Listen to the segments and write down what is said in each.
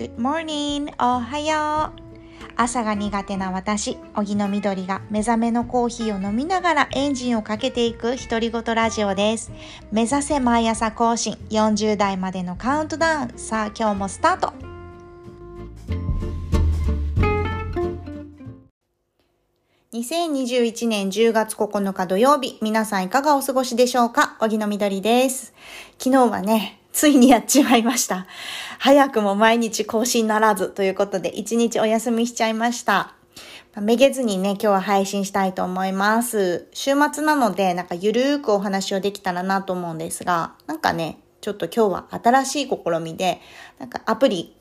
Good morning! おはよう朝が苦手な私、荻野みどりが目覚めのコーヒーを飲みながらエンジンをかけていく独り言ラジオです。目指せ毎朝更新40代までのカウントダウン。さあ今日もスタート2021年10月9日土曜日、皆さんいかがお過ごしでしょうか？荻野みどりです。昨日はね、ついにやっちまいました。早くも毎日更新ならずということで、一日お休みしちゃいました。めげずにね、今日は配信したいと思います。週末なので、なんかゆるーくお話をできたらなと思うんですが、なんかね、ちょっと今日は新しい試みで、なんかアプリ、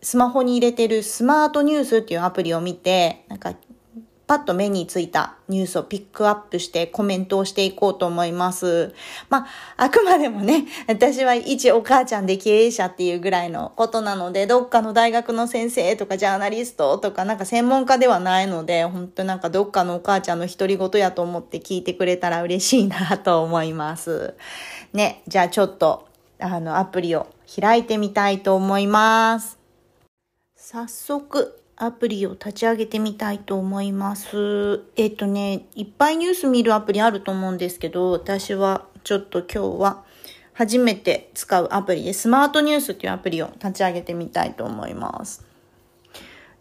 スマホに入れてるスマートニュースっていうアプリを見て、なんかパッと目についたニュースをピックアップしてコメントをしていこうと思います。まあ、あくまでもね、私は一お母ちゃんで経営者っていうぐらいのことなので、どっかの大学の先生とかジャーナリストとかなんか専門家ではないので、本当なんかどっかのお母ちゃんの独り言やと思って聞いてくれたら嬉しいなと思います。ね、じゃあちょっと、あの、アプリを開いてみたいと思います。早速、アプリを立ち上げてみたいと思います。えっとね、いっぱいニュース見るアプリあると思うんですけど、私はちょっと今日は初めて使うアプリで、スマートニュースっていうアプリを立ち上げてみたいと思います。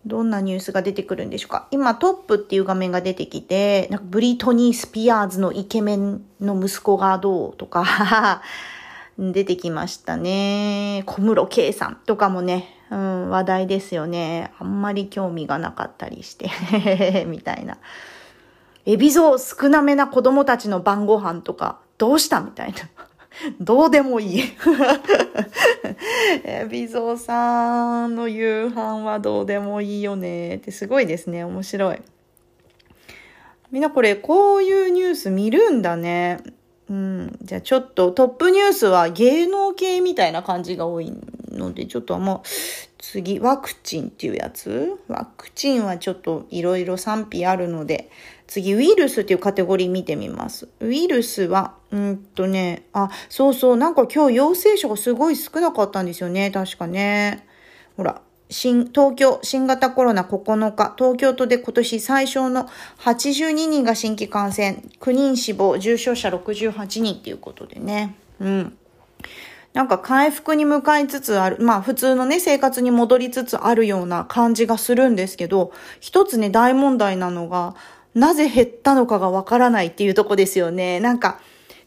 どんなニュースが出てくるんでしょうか今トップっていう画面が出てきて、なんかブリトニー・スピアーズのイケメンの息子がどうとか、出てきましたね。小室圭さんとかもね、うん、話題ですよね。あんまり興味がなかったりして、みたいな。エビゾ少なめな子供たちの晩ご飯とか、どうしたみたいな。どうでもいい。エビゾさんの夕飯はどうでもいいよね。ってすごいですね。面白い。みんなこれ、こういうニュース見るんだね。うん。じゃあちょっとトップニュースは芸能系みたいな感じが多いので、ちょっともう、次、ワクチンっていうやつ？ワクチンはちょっといろいろ賛否あるので、次、ウイルスっていうカテゴリー見てみます。ウイルスは、うんとね、あ、そうそう、なんか今日陽性者がすごい少なかったんですよね、確かね。ほら、新、東京、新型コロナ9日、東京都で今年最小の82人が新規感染、9人死亡、重症者68人っていうことでね。うん。なんか回復に向かいつつある、まあ普通のね、生活に戻りつつあるような感じがするんですけど、一つね、大問題なのが、なぜ減ったのかがわからないっていうとこですよね。なんか、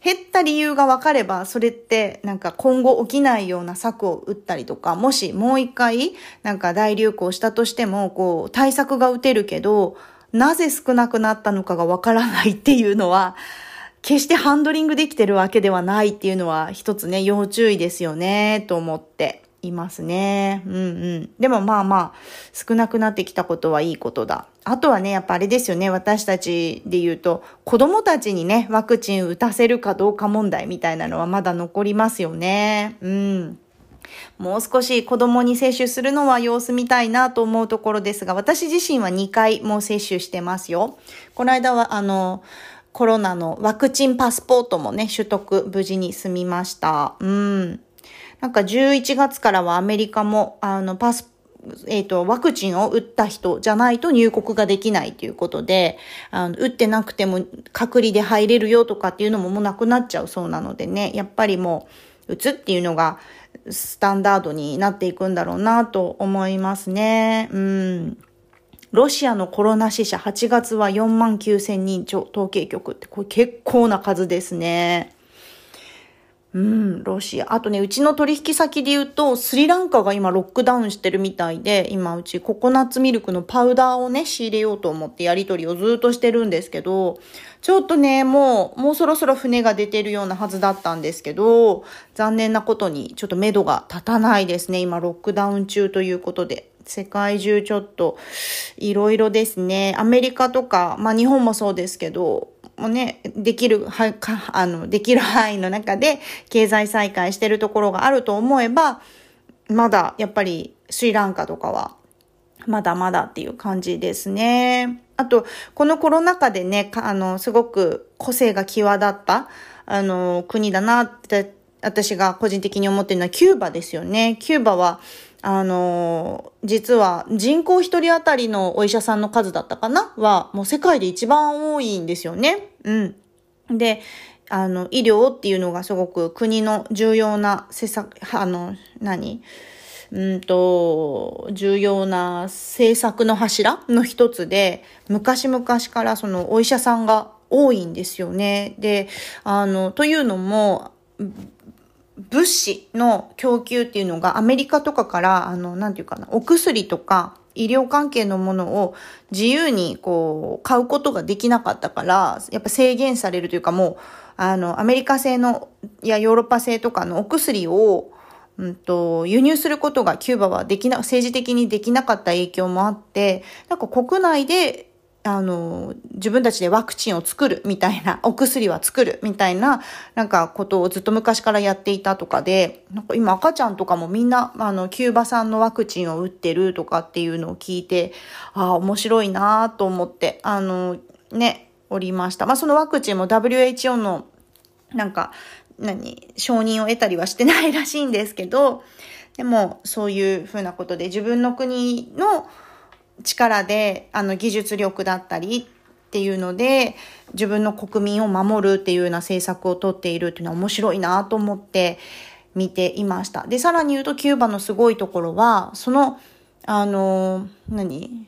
減った理由が分かれば、それってなんか今後起きないような策を打ったりとか、もしもう一回なんか大流行したとしても、こう対策が打てるけど、なぜ少なくなったのかが分からないっていうのは、決してハンドリングできてるわけではないっていうのは一つね、要注意ですよね、と思っていますね。うんうん。でもまあまあ、少なくなってきたことはいいことだ。あとはね、やっぱあれですよね、私たちで言うと、子供たちにね、ワクチン打たせるかどうか問題みたいなのはまだ残りますよね。うん。もう少し子供に接種するのは様子見たいなと思うところですが、私自身は2回もう接種してますよ。この間は、あの、コロナのワクチンパスポートもね、取得無事に済みました。うん。なんか11月からはアメリカも、あの、パス、えっ、と、ワクチンを打った人じゃないと入国ができないということで、あの、打ってなくても隔離で入れるよとかっていうのももうなくなっちゃうそうなのでね、やっぱりもう、打つっていうのがスタンダードになっていくんだろうなと思いますね。うん。ロシアのコロナ死者8月は4万9千人超統計局ってこれ結構な数ですね。うん、ロシア。あとね、うちの取引先で言うと、スリランカが今ロックダウンしてるみたいで、今うちココナッツミルクのパウダーをね、仕入れようと思ってやり取りをずっとしてるんですけど、ちょっとね、もう、もうそろそろ船が出てるようなはずだったんですけど、残念なことにちょっと目処が立たないですね。今ロックダウン中ということで。世界中ちょっといろいろですね。アメリカとか、まあ日本もそうですけど、もうね、できる、は、か、あの、できる範囲の中で経済再開してるところがあると思えば、まだやっぱりスリランカとかはまだまだっていう感じですね。あと、このコロナ禍でね、あの、すごく個性が際立った、あの、国だなって、私が個人的に思ってるのはキューバですよね。キューバは、あの、実は人口一人当たりのお医者さんの数だったかな？は、もう世界で一番多いんですよね。うん。で、あの、医療っていうのがすごく国の重要な施策、あの、何？うんと、重要な政策の柱の一つで、昔々からそのお医者さんが多いんですよね。で、あの、というのも、物資の供給っていうのがアメリカとかから、あの、なんていうかな、お薬とか医療関係のものを自由にこう、買うことができなかったから、やっぱ制限されるというかもう、あの、アメリカ製の、いやヨーロッパ製とかのお薬を、うんと、輸入することがキューバはできな、政治的にできなかった影響もあって、なんか国内であの、自分たちでワクチンを作るみたいな、お薬は作るみたいな、なんかことをずっと昔からやっていたとかで、なんか今赤ちゃんとかもみんな、あの、キューバ産のワクチンを打ってるとかっていうのを聞いて、ああ、面白いなと思って、あの、ね、おりました。まあ、そのワクチンも WHO の、なんか、何、承認を得たりはしてないらしいんですけど、でも、そういうふうなことで自分の国の、力で、あの、技術力だったりっていうので、自分の国民を守るっていうような政策をとっているっていうのは面白いなと思って見ていました。で、さらに言うとキューバのすごいところは、その、あの、何？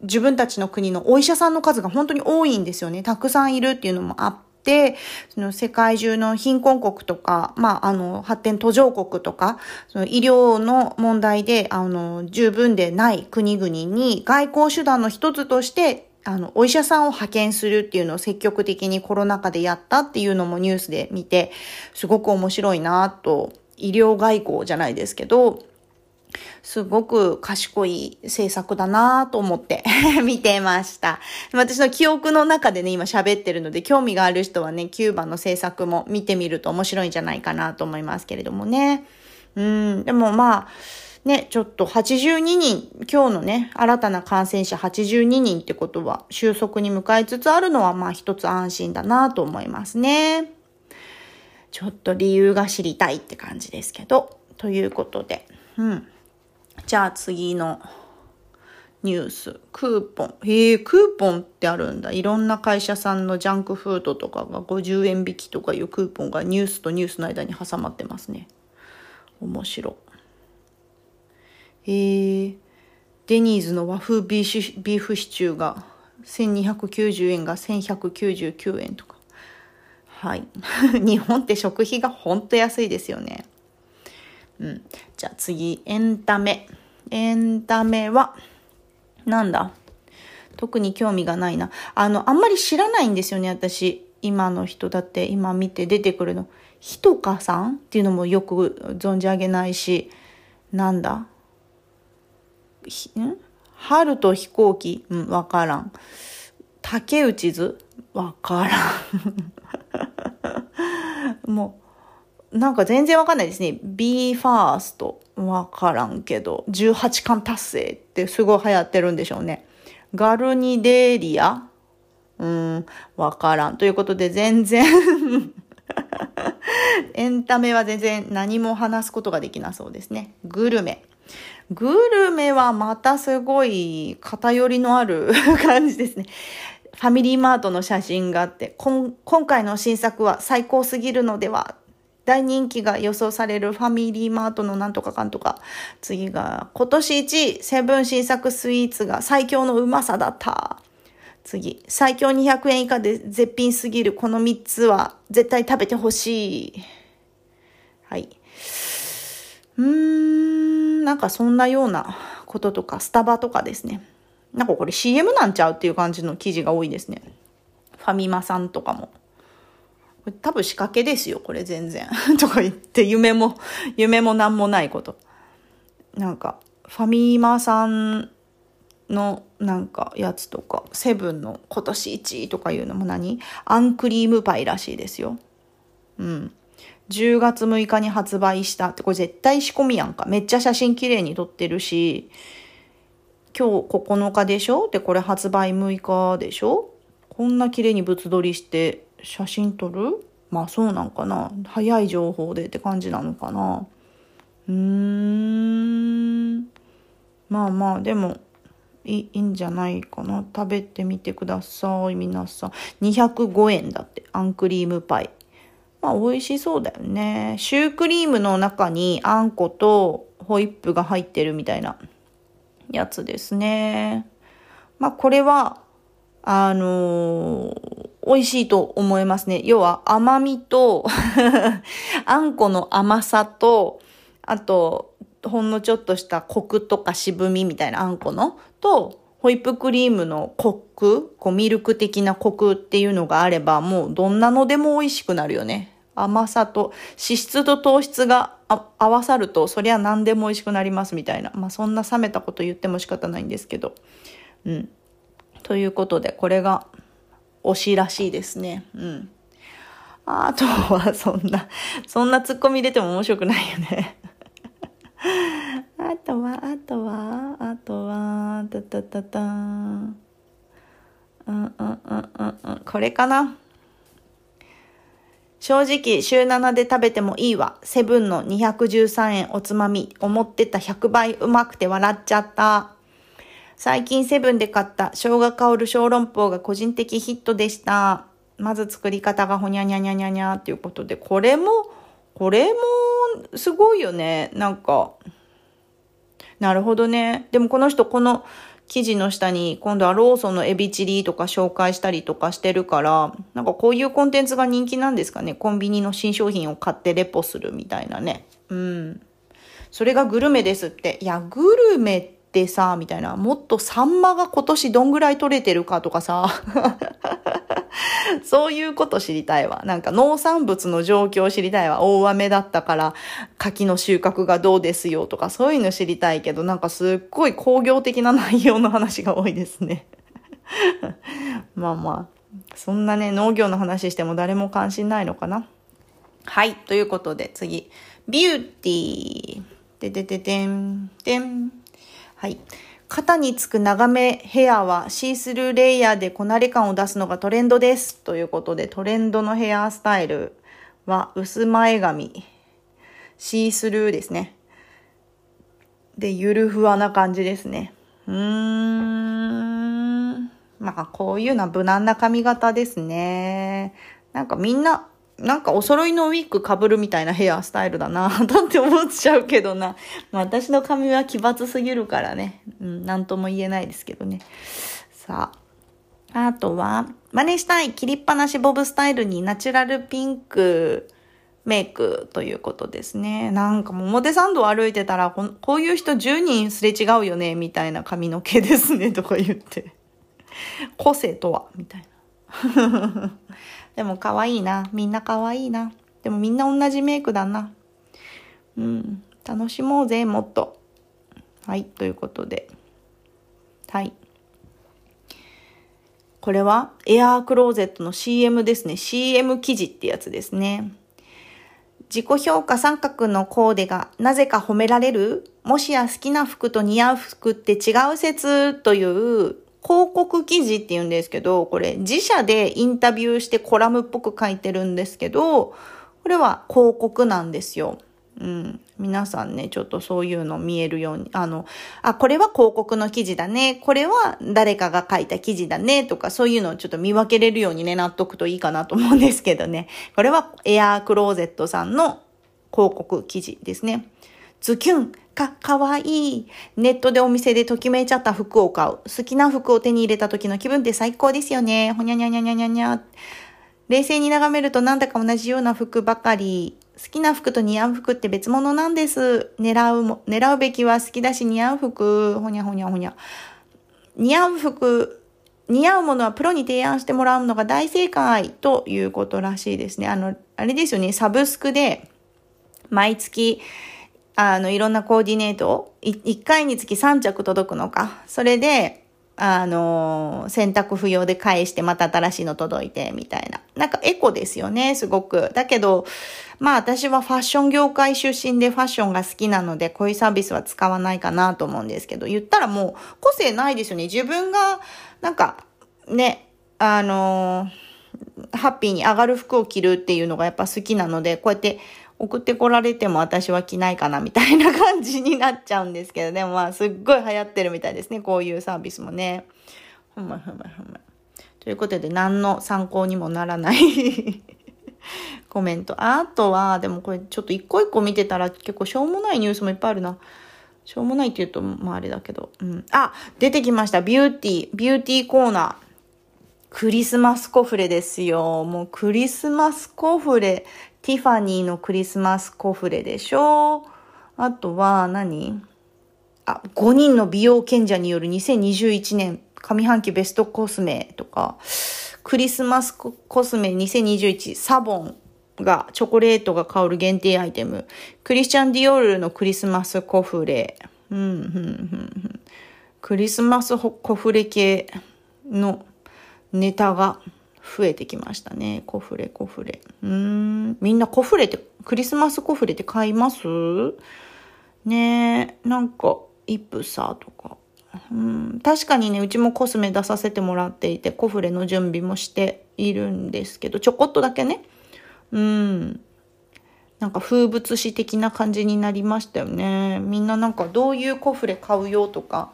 自分たちの国のお医者さんの数が本当に多いんですよね。たくさんいるっていうのもあって、その世界中の貧困国とか、まあ、あの、発展途上国とか、その医療の問題で、あの、十分でない国々に外交手段の一つとして、あの、お医者さんを派遣するっていうのを積極的にコロナ禍でやったっていうのもニュースで見て、すごく面白いなと、医療外交じゃないですけど、すごく賢い制作だなと思って 見てました。私の記憶の中でね、今喋ってるので、興味がある人はね、キューバの制作も見てみると面白いんじゃないかなと思いますけれどもね。うん、でもまあ、ね、ちょっと82人、今日のね、新たな感染者82人ってことは収束に向かいつつあるのはまあ一つ安心だなと思いますね。ちょっと理由が知りたいって感じですけど。ということで、うん。じゃあ次のニュース。クーポン。へえ、クーポンってあるんだ。いろんな会社さんのジャンクフードとかが50円引きとかいうクーポンがニュースとニュースの間に挟まってますね。面白。へえ、デニーズの和風ビーフシチューが1290円が1199円とか。はい。日本って食費がほんと安いですよね。うん。じゃあ次、エンタメ。エンタメは、なんだ？特に興味がないな。あの、あんまり知らないんですよね、私。今の人だって今見て出てくるの。ひとかさんっていうのもよく存じ上げないし、なんだ？ひ、ん？春と飛行機？うん、わからん。竹内図？わからん。もう、なんか全然わかんないですね。b ファースト。わからんけど。18巻達成ってすごい流行ってるんでしょうね。ガルニデーリア？うん、わからん。ということで全然 エンタメは全然何も話すことができなそうですね。グルメ。グルメはまたすごい偏りのある 感じですね。ファミリーマートの写真があって、今回の新作は最高すぎるのでは大人気が予想されるファミリーマートのなんとかかんとか。次が、今年1位、セブン新作スイーツが最強のうまさだった。次、最強200円以下で絶品すぎるこの3つは絶対食べてほしい。はい。うーん、なんかそんなようなこととか、スタバとかですね。なんかこれ CM なんちゃうっていう感じの記事が多いですね。ファミマさんとかも。多分仕掛けですよ、これ全然。とか言って、夢も、夢もなんもないこと。なんか、ファミマさんのなんかやつとか、セブンの今年1位とかいうのも何？アンクリームパイらしいですよ。うん。10月6日に発売したって、これ絶対仕込みやんか。めっちゃ写真綺麗に撮ってるし、今日9日でしょ？で、これ発売6日でしょ？こんな綺麗に物撮りして写真撮る？まあそうなんかな早い情報でって感じなのかなうーんまあまあ、でも、いいいんじゃないかな。食べてみてください、皆さん。205円だって、あんクリームパイ。まあ、美味しそうだよね。シュークリームの中にあんことホイップが入ってるみたいなやつですね。まあ、これは、あのー、美味しいと思いますね。要は甘みと あんこの甘さと、あと、ほんのちょっとしたコクとか渋みみたいなあんこのと、ホイップクリームのコク、こうミルク的なコクっていうのがあれば、もうどんなのでも美味しくなるよね。甘さと脂質と糖質が合わさると、そりゃ何でも美味しくなりますみたいな。まあそんな冷めたこと言っても仕方ないんですけど。うん。ということで、これが推しらしいですね。うん。あとは、そんな、そんなツッコミ入れても面白くないよね。あとは、あとは、あとは、たたたたん。うんうんうんうんうん。これかな。正直、週7で食べてもいいわ。セブンの213円おつまみ。思ってた100倍うまくて笑っちゃった。最近セブンで買った生姜香る小籠包が個人的ヒットでした。まず作り方がほにゃにゃにゃにゃにゃっていうことで、これも、これもすごいよね。なんか、なるほどね。でもこの人この記事の下に今度はローソンのエビチリとか紹介したりとかしてるから、なんかこういうコンテンツが人気なんですかね。コンビニの新商品を買ってレポするみたいなね。うん。それがグルメですって。いや、グルメってってさ、みたいな、もっとサンマが今年どんぐらい取れてるかとかさ、そういうこと知りたいわ。なんか農産物の状況知りたいわ。大雨だったから柿の収穫がどうですよとかそういうの知りたいけど、なんかすっごい工業的な内容の話が多いですね。まあまあ、そんなね、農業の話しても誰も関心ないのかな。はい。ということで次。ビューティー。ででででん、でん。はい。肩につく長めヘアはシースルーレイヤーでこなれ感を出すのがトレンドです。ということで、トレンドのヘアスタイルは薄前髪、シースルーですね。で、ゆるふわな感じですね。うーん。まあ、こういうのは無難な髪型ですね。なんかみんななんかお揃いのウィッグ被るみたいなヘアスタイルだな、だって思っちゃうけどな。私の髪は奇抜すぎるからね。うん、なんとも言えないですけどね。さあ。あとは、真似したい切りっぱなしボブスタイルにナチュラルピンクメイクということですね。なんかも表参道歩いてたらこ、こういう人10人すれ違うよね、みたいな髪の毛ですね、とか言って。個性とはみたいな。でも可愛いな。みんな可愛いな。でもみんな同じメイクだな。うん。楽しもうぜ、もっと。はい。ということで。はい。これはエアークローゼットの CM ですね。CM 記事ってやつですね。自己評価三角のコーデがなぜか褒められる？もしや好きな服と似合う服って違う説という広告記事って言うんですけど、これ自社でインタビューしてコラムっぽく書いてるんですけど、これは広告なんですよ。うん。皆さんね、ちょっとそういうの見えるように、あの、あ、これは広告の記事だね。これは誰かが書いた記事だね。とか、そういうのをちょっと見分けれるようにね、なっとくといいかなと思うんですけどね。これはエアークローゼットさんの広告記事ですね。ズキュンか、かわいい。ネットでお店でときめいちゃった服を買う。好きな服を手に入れた時の気分って最高ですよね。ほにゃにゃにゃにゃにゃにゃ。冷静に眺めるとなんだか同じような服ばかり。好きな服と似合う服って別物なんです。狙うも、狙うべきは好きだし似合う服。ほにゃほにゃほにゃ。似合う服、似合うものはプロに提案してもらうのが大正解ということらしいですね。あの、あれですよね、サブスクで毎月あの、いろんなコーディネートを、1回につき3着届くのか。それで、あの、洗濯不要で返してまた新しいの届いて、みたいな。なんかエコですよね、すごく。だけど、まあ私はファッション業界出身でファッションが好きなので、こういうサービスは使わないかなと思うんですけど、言ったらもう個性ないですよね。自分が、なんか、ね、あの、ハッピーに上がる服を着るっていうのがやっぱ好きなので、こうやって送ってこられても私は着ないかなみたいな感じになっちゃうんですけど、でもまあすっごい流行ってるみたいですね。こういうサービスもね。ふむふむふむ。ということで何の参考にもならない コメント。あとは、でもこれちょっと一個一個見てたら結構しょうもないニュースもいっぱいあるな。しょうもないって言うと、まああれだけど。うん。あ、出てきました。ビューティー。ビューティーコーナー。クリスマスコフレですよ。もうクリスマスコフレ。ティファニーのクリスマスコフレでしょ。あとは何？あ、5人の美容賢者による2021年上半期ベストコスメとか、クリスマスコスメ2021サボンがチョコレートが香る限定アイテム。クリスチャン・ディオールのクリスマスコフレ。うん。クリスマスコフレ系のネタが増えてきましたね。コフレ、コフレ。うん。みんなコフレって、クリスマスコフレって買います？ねえ、なんか、イプサとか。うん、確かにね、うちもコスメ出させてもらっていて、コフレの準備もしているんですけど、ちょこっとだけね。うん。なんか風物詩的な感じになりましたよね。みんななんかどういうコフレ買うよとか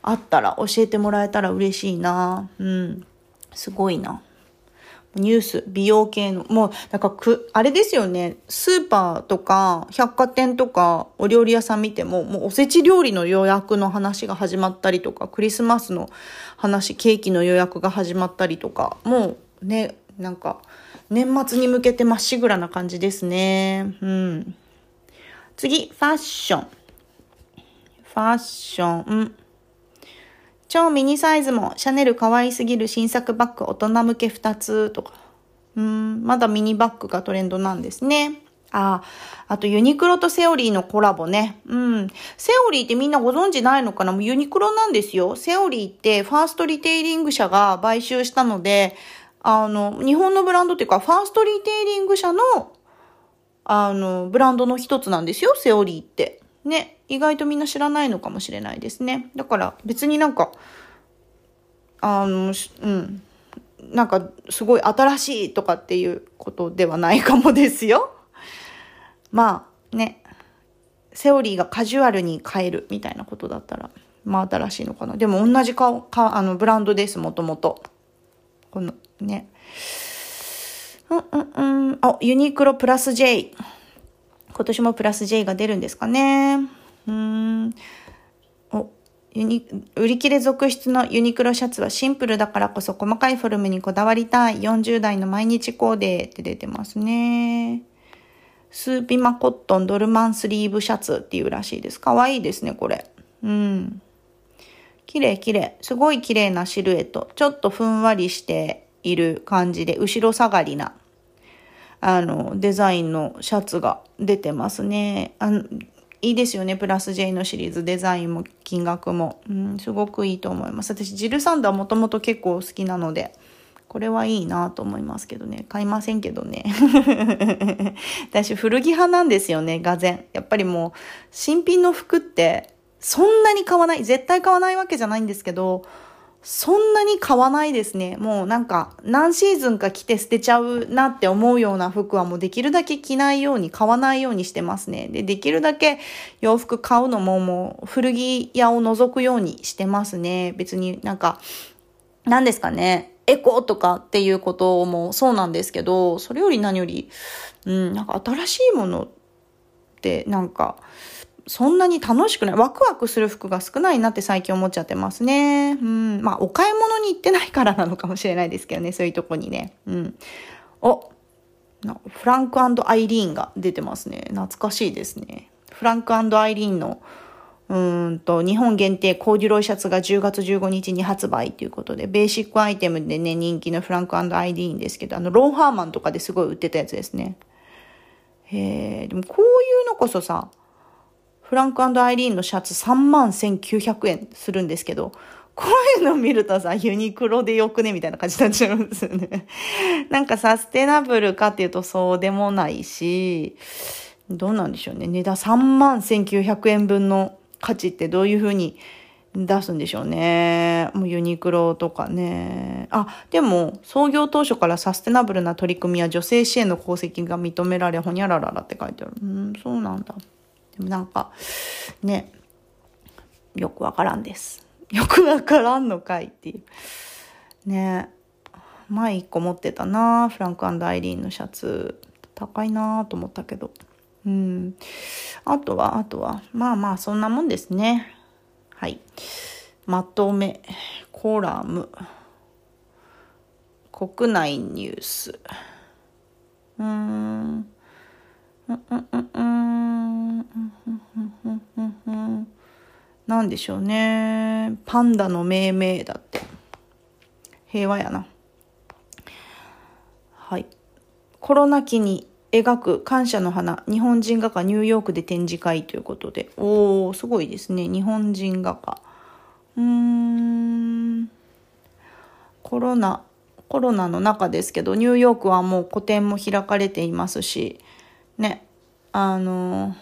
あったら教えてもらえたら嬉しいな。うん。すごいな。ニュース、美容系の、もう、なんかく、あれですよね。スーパーとか、百貨店とか、お料理屋さん見ても、もうおせち料理の予約の話が始まったりとか、クリスマスの話、ケーキの予約が始まったりとか、もうね、なんか、年末に向けてまっしぐらな感じですね。うん。次、ファッション。ファッション。超ミニサイズもシャネル可愛すぎる新作バッグ大人向け2つとか。うん、まだミニバッグがトレンドなんですね。あ、あとユニクロとセオリーのコラボね。うん。セオリーってみんなご存知ないのかな？もうユニクロなんですよ。セオリーってファーストリテイリング社が買収したので、あの、日本のブランドっていうか、ファーストリテイリング社の、あの、ブランドの一つなんですよ、セオリーって。ね、意外とみんな知らないのかもしれないですね。だから別になんか、あの、うん、なんかすごい新しいとかっていうことではないかもですよ。まあね、セオリーがカジュアルに変えるみたいなことだったら、まあ新しいのかな。でも同じ顔、か、あの、ブランドです、もともと。この、ね。うんうんうん。あ、ユニクロプラス J。今年もプラス J が出るんですかね。うーん。お、ユニ、売り切れ続出のユニクロシャツはシンプルだからこそ細かいフォルムにこだわりたい。40代の毎日コーデって出てますね。スーピマコットンドルマンスリーブシャツっていうらしいです。かわいいですね、これ。うん。綺麗綺麗。すごい綺麗なシルエット。ちょっとふんわりしている感じで、後ろ下がりなあの、デザインのシャツが出てますね。あのいいですよね。プラス J のシリーズ、デザインも金額も。うん、すごくいいと思います。私、ジルサンダーもともと結構好きなので、これはいいなと思いますけどね。買いませんけどね。私、古着派なんですよね、がぜやっぱりもう、新品の服って、そんなに買わない。絶対買わないわけじゃないんですけど、そんなに買わないですね。もうなんか何シーズンか着て捨てちゃうなって思うような服はもうできるだけ着ないように買わないようにしてますね。で、できるだけ洋服買うのももう古着屋を覗くようにしてますね。別になんか、何ですかね。エコとかっていうこともそうなんですけど、それより何より、うん、なんか新しいものってなんか、そんなに楽しくない。ワクワクする服が少ないなって最近思っちゃってますね。うん。まあ、お買い物に行ってないからなのかもしれないですけどね。そういうとこにね。うん。お、フランクアイリーンが出てますね。懐かしいですね。フランクアイリーンの、うんと、日本限定コーデュロイシャツが10月15日に発売ということで、ベーシックアイテムでね、人気のフランクアイリーンですけど、あの、ロンハーマンとかですごい売ってたやつですね。へえ、でもこういうのこそさ、フランクアイリーンのシャツ3万1900円するんですけど、こういうの見るとさ、ユニクロでよくねみたいな感じになっちゃうんですよね。なんかサステナブルかっていうとそうでもないし、どうなんでしょうね。値段3万1900円分の価値ってどういうふうに出すんでしょうね。もうユニクロとかね。あ、でも、創業当初からサステナブルな取り組みや女性支援の功績が認められ、ほにゃらららって書いてある。うん、そうなんだ。でもなんか、ね、よくわからんです。よくわからんのかいっていう。ね前一個持ってたなフランクアイリーンのシャツ。高いなと思ったけど。うん。あとは、あとは、まあまあ、そんなもんですね。はい。まとめ、コラム、国内ニュース。うーん。なんでしょうね。パンダの命名だって。平和やな。はい。コロナ期に描く感謝の花、日本人画家ニューヨークで展示会ということで。おー、すごいですね。日本人画家。うーん。コロナ、コロナの中ですけど、ニューヨークはもう個展も開かれていますし、ね、あの、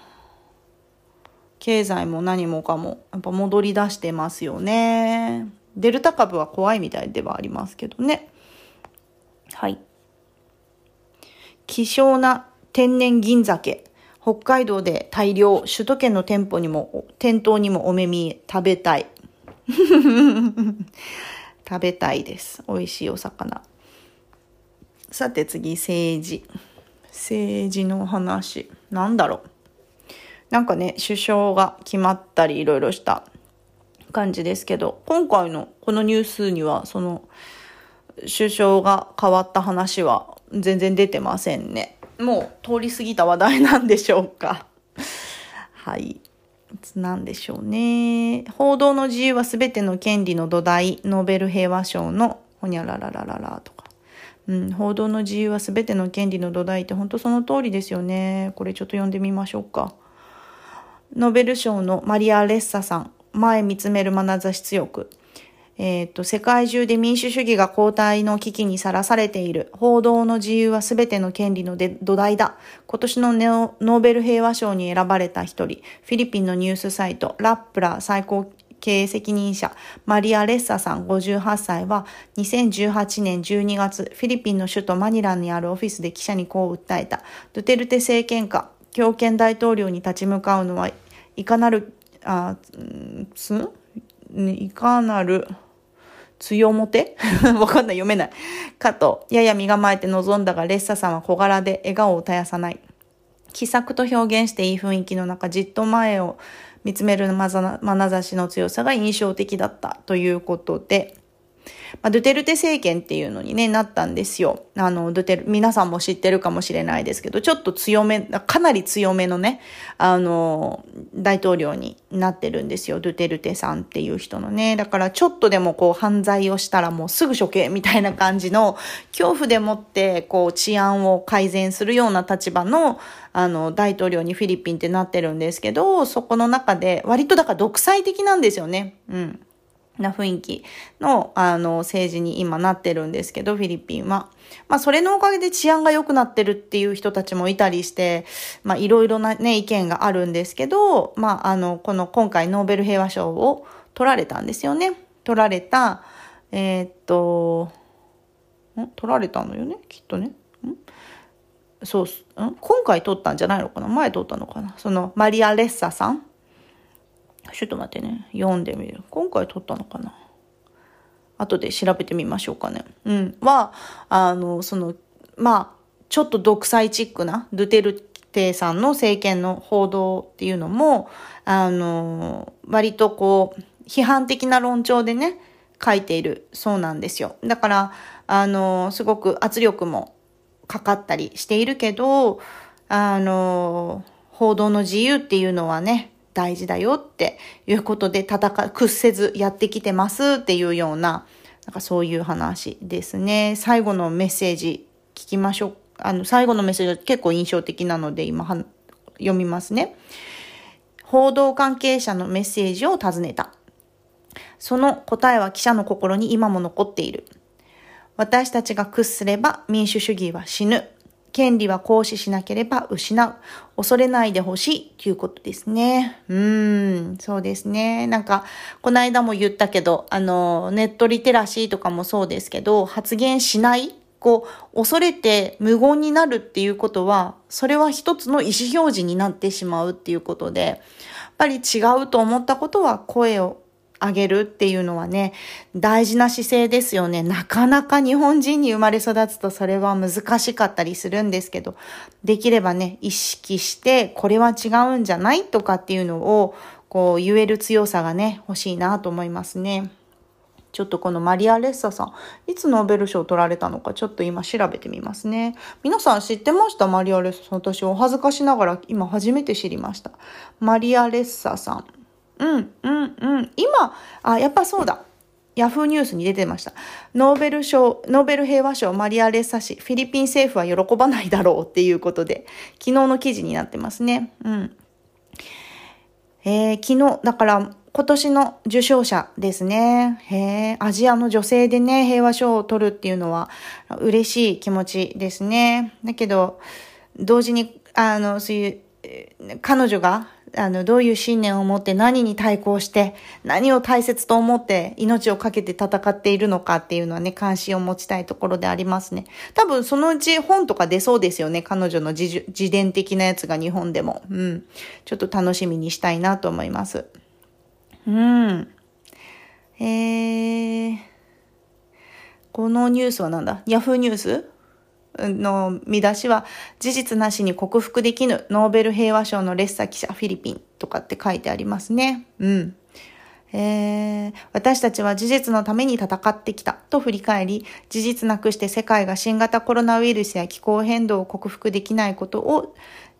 経済も何もかもやっぱ戻り出してますよね。デルタ株は怖いみたいではありますけどね。はい。希少な天然銀鮭。北海道で大量、首都圏の店舗にも、店頭にもお目見食べたい。食べたいです。美味しいお魚。さて次、政治。政治の話。なんだろう。なんかね、首相が決まったりいろいろした感じですけど、今回のこのニュースには、その、首相が変わった話は全然出てませんね。もう通り過ぎた話題なんでしょうか。はい。なんでしょうね。報道の自由は全ての権利の土台、ノーベル平和賞のほにゃらららららとか。うん、報道の自由は全ての権利の土台って本当その通りですよね。これちょっと読んでみましょうか。ノーベル賞のマリア・レッサさん、前見つめる眼差し強く。えっ、と、世界中で民主主義が後退の危機にさらされている。報道の自由は全ての権利の土台だ。今年のノーベル平和賞に選ばれた一人、フィリピンのニュースサイト、ラップラ最高経営責任者、マリア・レッサさん58歳は、2018年12月、フィリピンの首都マニラにあるオフィスで記者にこう訴えた。ドゥテルテ政権下、強権大統領に立ち向かうのは、いかなる、あ、ついかなる、強もて？わかんない、読めない。かと、やや身構えて臨んだが、レッサさんは小柄で笑顔を絶やさない。気さくと表現していい雰囲気の中、じっと前を見つめるまなざしの強さが印象的だったということで、まあ、ドゥテルテ政権っていうのにね、なったんですよ。あの、ドゥテル、皆さんも知ってるかもしれないですけど、ちょっと強め、かなり強めのね、あの、大統領になってるんですよ。ドゥテルテさんっていう人のね。だからちょっとでもこう犯罪をしたらもうすぐ処刑みたいな感じの、恐怖でもってこう治安を改善するような立場の、あの、大統領にフィリピンってなってるんですけど、そこの中で割とだから独裁的なんですよね。うん。な雰囲気の、あの、政治に今なってるんですけど、フィリピンは。まあ、それのおかげで治安が良くなってるっていう人たちもいたりして、まあ、いろいろなね、意見があるんですけど、まあ、あの、この今回ノーベル平和賞を取られたんですよね。取られた、えー、っと、ん？取られたのよね、きっとね。ん？そうす、ん？今回取ったんじゃないのかな？前取ったのかな？その、マリア・レッサさんちょっと待ってね。読んでみる。今回撮ったのかな？後で調べてみましょうかね。うん。は、あの、その、まあ、ちょっと独裁チックな、ドゥテルテさんの政権の報道っていうのも、あの、割とこう、批判的な論調でね、書いているそうなんですよ。だから、あの、すごく圧力もかかったりしているけど、あの、報道の自由っていうのはね、大事だよっていうことで戦う、屈せずやってきてますっていうような、なんかそういう話ですね。最後のメッセージ聞きましょう。あの、最後のメッセージは結構印象的なので今読みますね。報道関係者のメッセージを尋ねた。その答えは記者の心に今も残っている。私たちが屈すれば民主主義は死ぬ。権利は行使しなければ失う。恐れないでほしいということですね。うーん、そうですね。なんか、この間も言ったけど、あの、ネットリテラシーとかもそうですけど、発言しないこう、恐れて無言になるっていうことは、それは一つの意思表示になってしまうっていうことで、やっぱり違うと思ったことは声をあげるっていうのはね、大事な姿勢ですよね。なかなか日本人に生まれ育つとそれは難しかったりするんですけど、できればね、意識して、これは違うんじゃないとかっていうのを、こう言える強さがね、欲しいなと思いますね。ちょっとこのマリア・レッサさん、いつノーベル賞を取られたのかちょっと今調べてみますね。皆さん知ってました？マリア・レッサさん。私お恥ずかしながら今初めて知りました。マリア・レッサさん。うん、うん、うん。今、あ、やっぱそうだ。ヤフーニュースに出てました。ノーベル賞、ノーベル平和賞マリア・レッサ氏、フィリピン政府は喜ばないだろうっていうことで、昨日の記事になってますね。うん。えー、昨日、だから今年の受賞者ですね。へえ、アジアの女性でね、平和賞を取るっていうのは嬉しい気持ちですね。だけど、同時に、あの、そういう、彼女があの、どういう信念を持って何に対抗して、何を大切と思って命を懸けて戦っているのかっていうのはね、関心を持ちたいところでありますね。多分そのうち本とか出そうですよね。彼女の自自伝的なやつが日本でも。うん。ちょっと楽しみにしたいなと思います。うん。えー、このニュースはなんだ？ヤフーニュース？の見出しは、事実なしに克服できぬノーベル平和賞のレッサ記者フィリピンとかって書いてありますね。うん。えー、私たちは事実のために戦ってきたと振り返り、事実なくして世界が新型コロナウイルスや気候変動を克服できないことを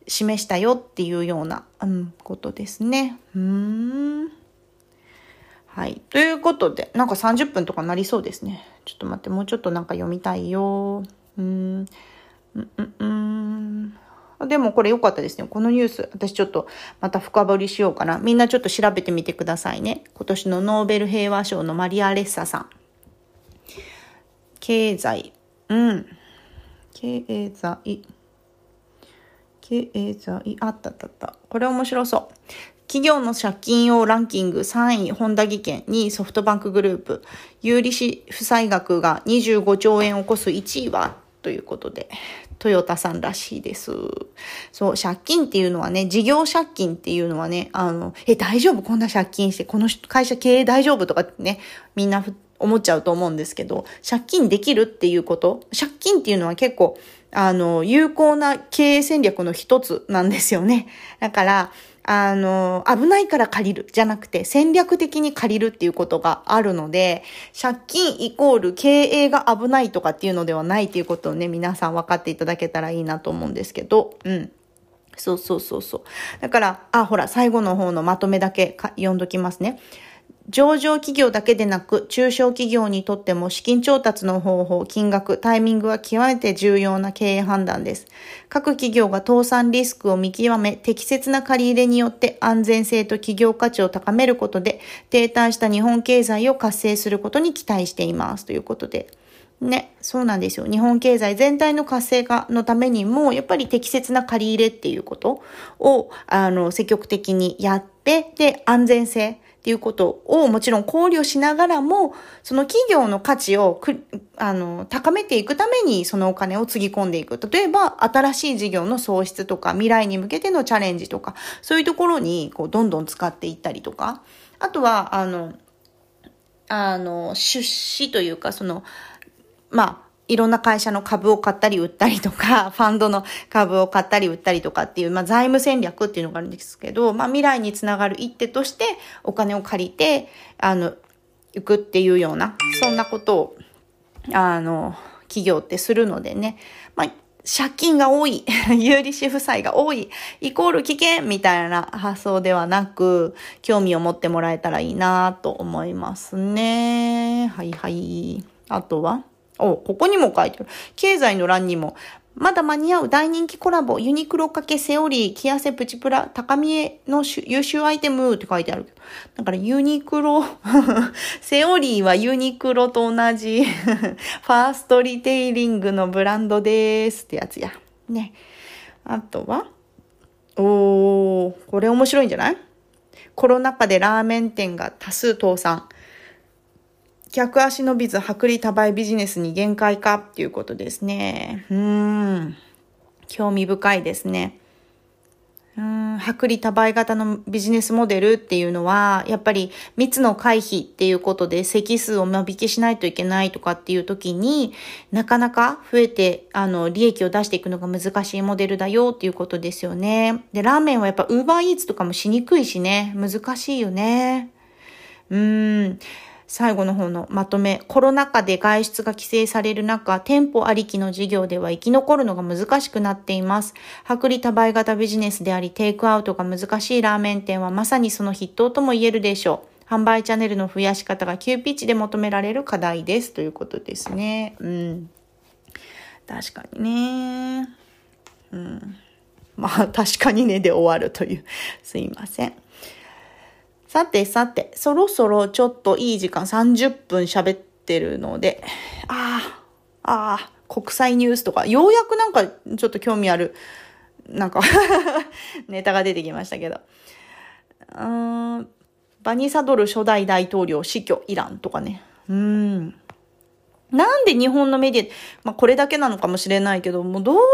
示したよっていうような、うん、ことですね。うん。はい。ということで、なんか30分とかなりそうですね。ちょっと待って、もうちょっとなんか読みたいよ。うん、うん、うん。でもこれ良かったですね。このニュース、私ちょっとまた深掘りしようかな。みんなちょっと調べてみてくださいね。今年のノーベル平和賞のマリア・レッサさん。経済。うん。経済。経済。あったあったあった。これ面白そう。企業の借金をランキング3位、本田技研、2位、ソフトバンクグループ、有利子負債額が25兆円を超す1位は、ということで、トヨタさんらしいです。そう、借金っていうのはね、事業借金っていうのはね、あの、え、大丈夫？こんな借金して、この会社経営大丈夫？とかってね、みんな思っちゃうと思うんですけど、借金できるっていうこと、借金っていうのは結構、あの、有効な経営戦略の一つなんですよね。だから、あの、危ないから借りるじゃなくて戦略的に借りるっていうことがあるので、借金イコール経営が危ないとかっていうのではないっていうことをね、皆さん分かっていただけたらいいなと思うんですけど、うん。そうそうそうそう。だから、あ、ほら、最後の方のまとめだけ読んどきますね。上場企業だけでなく、中小企業にとっても資金調達の方法、金額、タイミングは極めて重要な経営判断です。各企業が倒産リスクを見極め、適切な借り入れによって安全性と企業価値を高めることで、停滞した日本経済を活性することに期待しています。ということで。ね、そうなんですよ。日本経済全体の活性化のためにも、やっぱり適切な借り入れっていうことを、あの、積極的にやって、で、安全性。っていうことをもちろん考慮しながらも、その企業の価値をあの高めていくためにそのお金をつぎ込んでいく。例えば、新しい事業の創出とか、未来に向けてのチャレンジとか、そういうところにこうどんどん使っていったりとか、あとは、あの、あの、出資というか、その、まあ、いろんな会社の株を買ったり売ったりとか、ファンドの株を買ったり売ったりとかっていう、まあ財務戦略っていうのがあるんですけど、まあ未来につながる一手としてお金を借りて、あの、行くっていうような、そんなことを、あの、企業ってするのでね、まあ借金が多い、有利子負債が多い、イコール危険みたいな発想ではなく、興味を持ってもらえたらいいなと思いますね。はいはい。あとはお、ここにも書いてある。経済の欄にも、まだ間に合う大人気コラボ、ユニクロかけセオリー、キアセプチプラ、高見えの優秀アイテムって書いてあるけど。だからユニクロ、セオリーはユニクロと同じ、ファーストリテイリングのブランドですってやつや。ね。あとはおー、これ面白いんじゃない？コロナ禍でラーメン店が多数倒産。客足伸びず薄利多売ビジネスに限界かっていうことですね。うん。興味深いですね。うん、薄利多売型のビジネスモデルっていうのは、やっぱり密の回避っていうことで席数を間引きしないといけないとかっていう時になかなか増えて、あの、利益を出していくのが難しいモデルだよっていうことですよね。で、ラーメンはやっぱウーバーイーツとかもしにくいしね、難しいよね。うん。最後の方のまとめ。コロナ禍で外出が規制される中、店舗ありきの事業では生き残るのが難しくなっています。薄利多売型ビジネスであり、テイクアウトが難しいラーメン店はまさにその筆頭とも言えるでしょう。販売チャンネルの増やし方が急ピッチで求められる課題です。ということですね。うん。確かにね。うん。まあ、確かにねで終わるという。すいません。さてさて、そろそろちょっといい時間、30分喋ってるので、ああ、ああ、国際ニュースとか、ようやくなんかちょっと興味ある、なんか ネタが出てきましたけど。バニサドル初代大統領死去イランとかね。うん。なんで日本のメディア、まあこれだけなのかもしれないけど、もうどうでも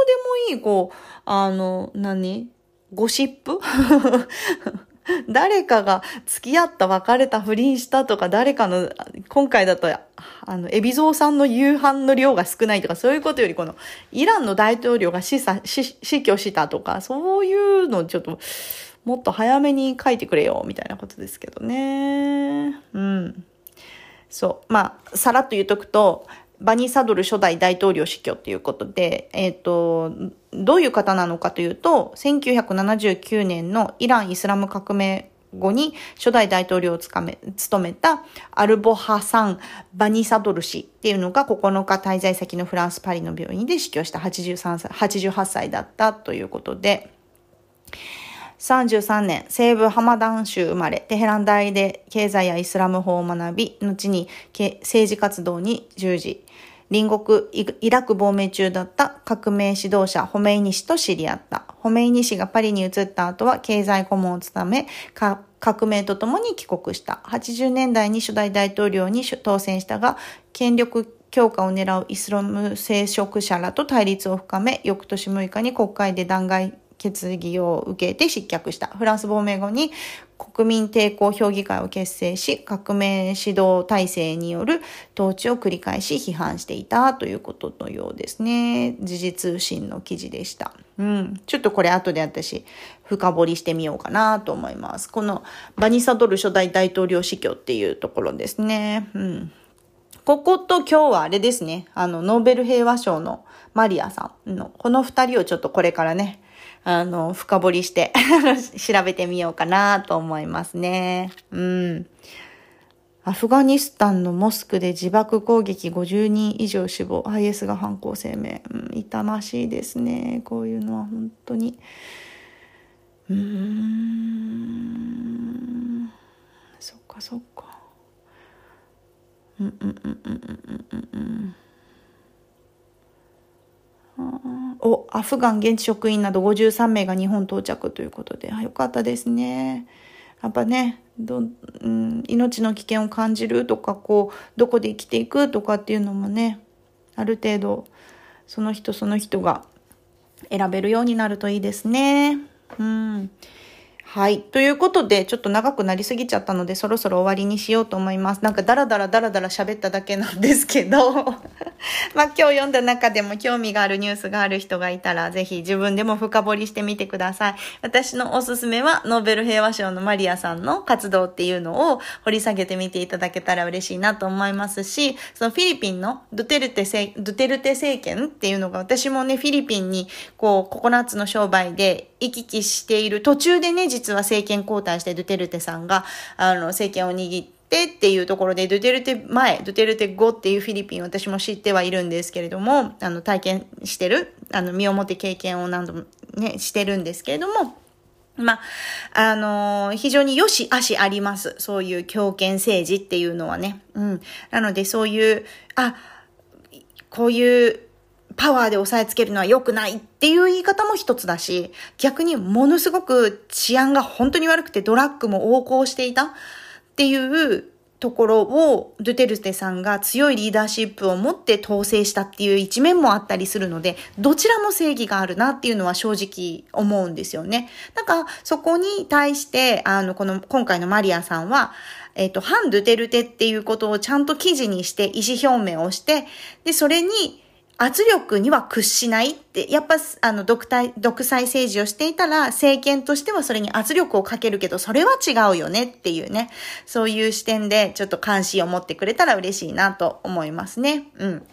いい、こう、あの、何？ゴシップ？誰かが付き合った、別れた、不倫したとか、誰かの、今回だと、あの、エビゾウさんの夕飯の量が少ないとか、そういうことより、この、イランの大統領が死死死去したとか、そういうのちょっと、もっと早めに書いてくれよ、みたいなことですけどね。うん。そう。まあ、さらっと言うとくと、バニー・サドル初代大統領死去っていうことで、えっ、ー、と、どういう方なのかというと、1979年のイラン・イスラム革命後に初代大統領を務め務めたアルボハサン・バニサドル氏っていうのが9日滞在先のフランス・パリの病院で死去した83歳、88歳だったということで、33年、西部ハマダン州生まれ、テヘラン大で経済やイスラム法を学び、後に政治活動に従事。隣国イラク亡命中だった革命指導者ホメイニ氏と知り合った。ホメイニ氏がパリに移った後は経済顧問を務め、革命とともに帰国した。80年代に初代大統領に当選したが、権力強化を狙うイスラム聖職者らと対立を深め、翌年6日に国会で弾劾決議を受けて失脚した。フランス亡命後に国民抵抗評議会を結成し、革命指導体制による統治を繰り返し批判していたということのようですね。時事通信の記事でした。うん。ちょっとこれ後で私、深掘りしてみようかなと思います。このバニサドル初代大統領死去っていうところですね。うん。ここと今日はあれですね。あの、ノーベル平和賞のマリアさんの、この二人をちょっとこれからね、あの、深掘りして 調べてみようかなと思いますね。うん。アフガニスタンのモスクで自爆攻撃50人以上死亡。IS が犯行声明。うん、痛ましいですね。こういうのは本当に。うーん。そっかそっか。うんうんうんうんうんうんうん。お、アフガン現地職員など53名が日本到着ということで、あ、よかったですね。やっぱね、どうん、命の危険を感じるとか、こう、どこで生きていくとかっていうのもね、ある程度、その人その人が選べるようになるといいですね。うん。はい。ということで、ちょっと長くなりすぎちゃったので、そろそろ終わりにしようと思います。なんかダラダラダラダラ喋っただけなんですけど、まあ今日読んだ中でも興味があるニュースがある人がいたら、ぜひ自分でも深掘りしてみてください。私のおすすめは、ノーベル平和賞のマリアさんの活動っていうのを掘り下げてみていただけたら嬉しいなと思いますし、そのフィリピンのドゥテルテドゥテルテ政権っていうのが、私もね、フィリピンに、こう、ココナッツの商売で行き来している途中でね、実実は政権交代してドゥテルテさんが、あの、政権を握ってっていうところで、ドゥテルテ前、ドゥテルテ後っていうフィリピン私も知ってはいるんですけれども、あの、体験してる、あの、身をもって経験を何度もね、してるんですけれども、まあ、あのー、非常に良し悪しあります。そういう強権政治っていうのはね。うん。なので、そういう、あ、こういうパワーで押さえつけるのは良くないっていう言い方も一つだし、逆にものすごく治安が本当に悪くてドラッグも横行していたっていうところをドゥテルテさんが強いリーダーシップを持って統制したっていう一面もあったりするので、どちらも正義があるなっていうのは正直思うんですよね。だからそこに対して、あの、この今回のマリアさんは、えっ、ー、と、反ドゥテルテっていうことをちゃんと記事にして意思表明をして、で、それに圧力には屈しないって、やっぱ、あの、独裁、独裁政治をしていたら、政権としてはそれに圧力をかけるけど、それは違うよねっていうね、そういう視点でちょっと関心を持ってくれたら嬉しいなと思いますね。うん。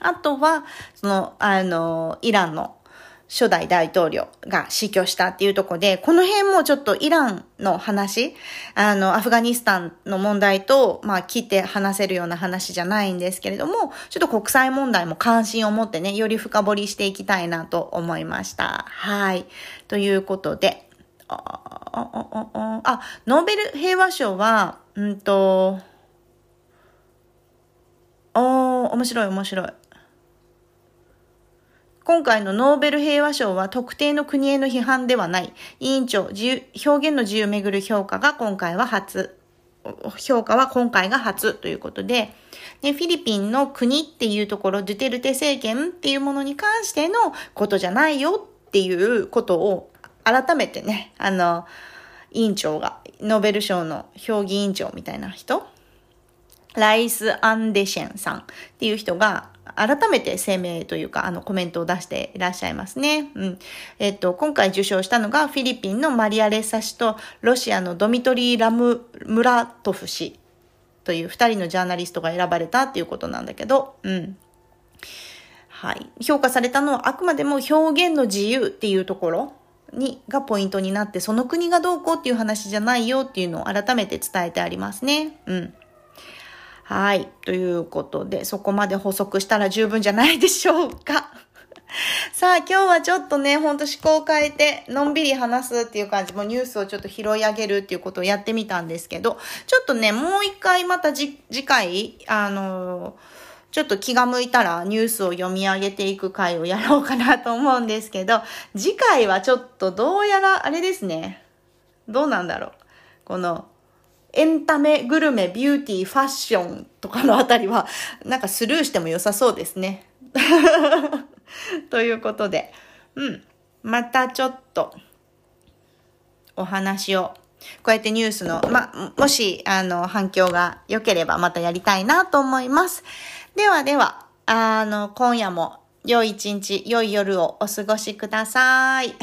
あとは、その、あの、イランの初代大統領が死去したっていうとこで、この辺もちょっとイランの話、あの、アフガニスタンの問題と、まあ、切って話せるような話じゃないんですけれども、ちょっと国際問題も関心を持ってね、より深掘りしていきたいなと思いました。はい。ということで、あ、あ、あ、あ、ノーベル平和賞は、うんと、おー、面白い面白い。今回のノーベル平和賞は特定の国への批判ではない。委員長、自由、表現の自由をめぐる評価が今回は初。評価は今回が初ということで、ね、フィリピンの国っていうところ、ドゥテルテ政権っていうものに関してのことじゃないよっていうことを改めてね、あの、委員長が、ノーベル賞の評議委員長みたいな人ライス・アンデシェンさんっていう人が改めて声明というか、あの、コメントを出していらっしゃいますね。うん。えっと、今回受賞したのが、フィリピンのマリア・レッサ氏と、ロシアのドミトリー・ラム、ムラトフ氏という二人のジャーナリストが選ばれたっていうことなんだけど、うん。はい。評価されたのはあくまでも表現の自由っていうところに、がポイントになって、その国がどうこうっていう話じゃないよっていうのを改めて伝えてありますね。うん。はい。ということで、そこまで補足したら十分じゃないでしょうか。さあ、今日はちょっとね、ほんと思考を変えて、のんびり話すっていう感じもニュースをちょっと拾い上げるっていうことをやってみたんですけど、ちょっとね、もう一回また次回、あのー、ちょっと気が向いたらニュースを読み上げていく回をやろうかなと思うんですけど、次回はちょっとどうやらあれですね。どうなんだろう。この、エンタメ、グルメ、ビューティー、ファッションとかのあたりは、なんかスルーしても良さそうですね。ということで、うん。またちょっと、お話を、こうやってニュースの、ま、もし、あの、反響が良ければまたやりたいなと思います。ではでは、あの、今夜も良い一日、良い夜をお過ごしください。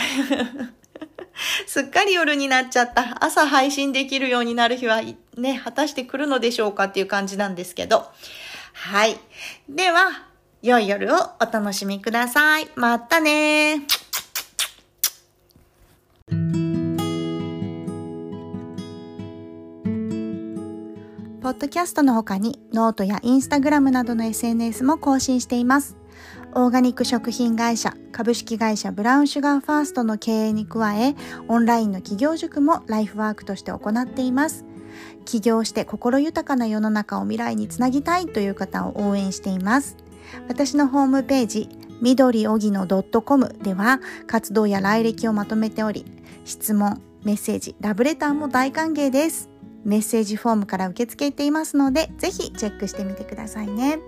すっかり夜になっちゃった。朝配信できるようになる日はね、果たして来るのでしょうかっていう感じなんですけど。はい。では、良い夜をお楽しみください。またねポッドキャストの他にノートやインスタグラムなどの SNS も更新しています。オーガニック食品会社株式会社ブラウンシュガーファーストの経営に加えオンラインの企業塾もライフワークとして行っています。起業して心豊かな世の中を未来につなぎたいという方を応援しています。私のホームページ緑おぎの .com では活動や来歴をまとめており質問メッセージラブレターも大歓迎です。メッセージフォームから受け付けていますのでぜひチェックしてみてくださいね。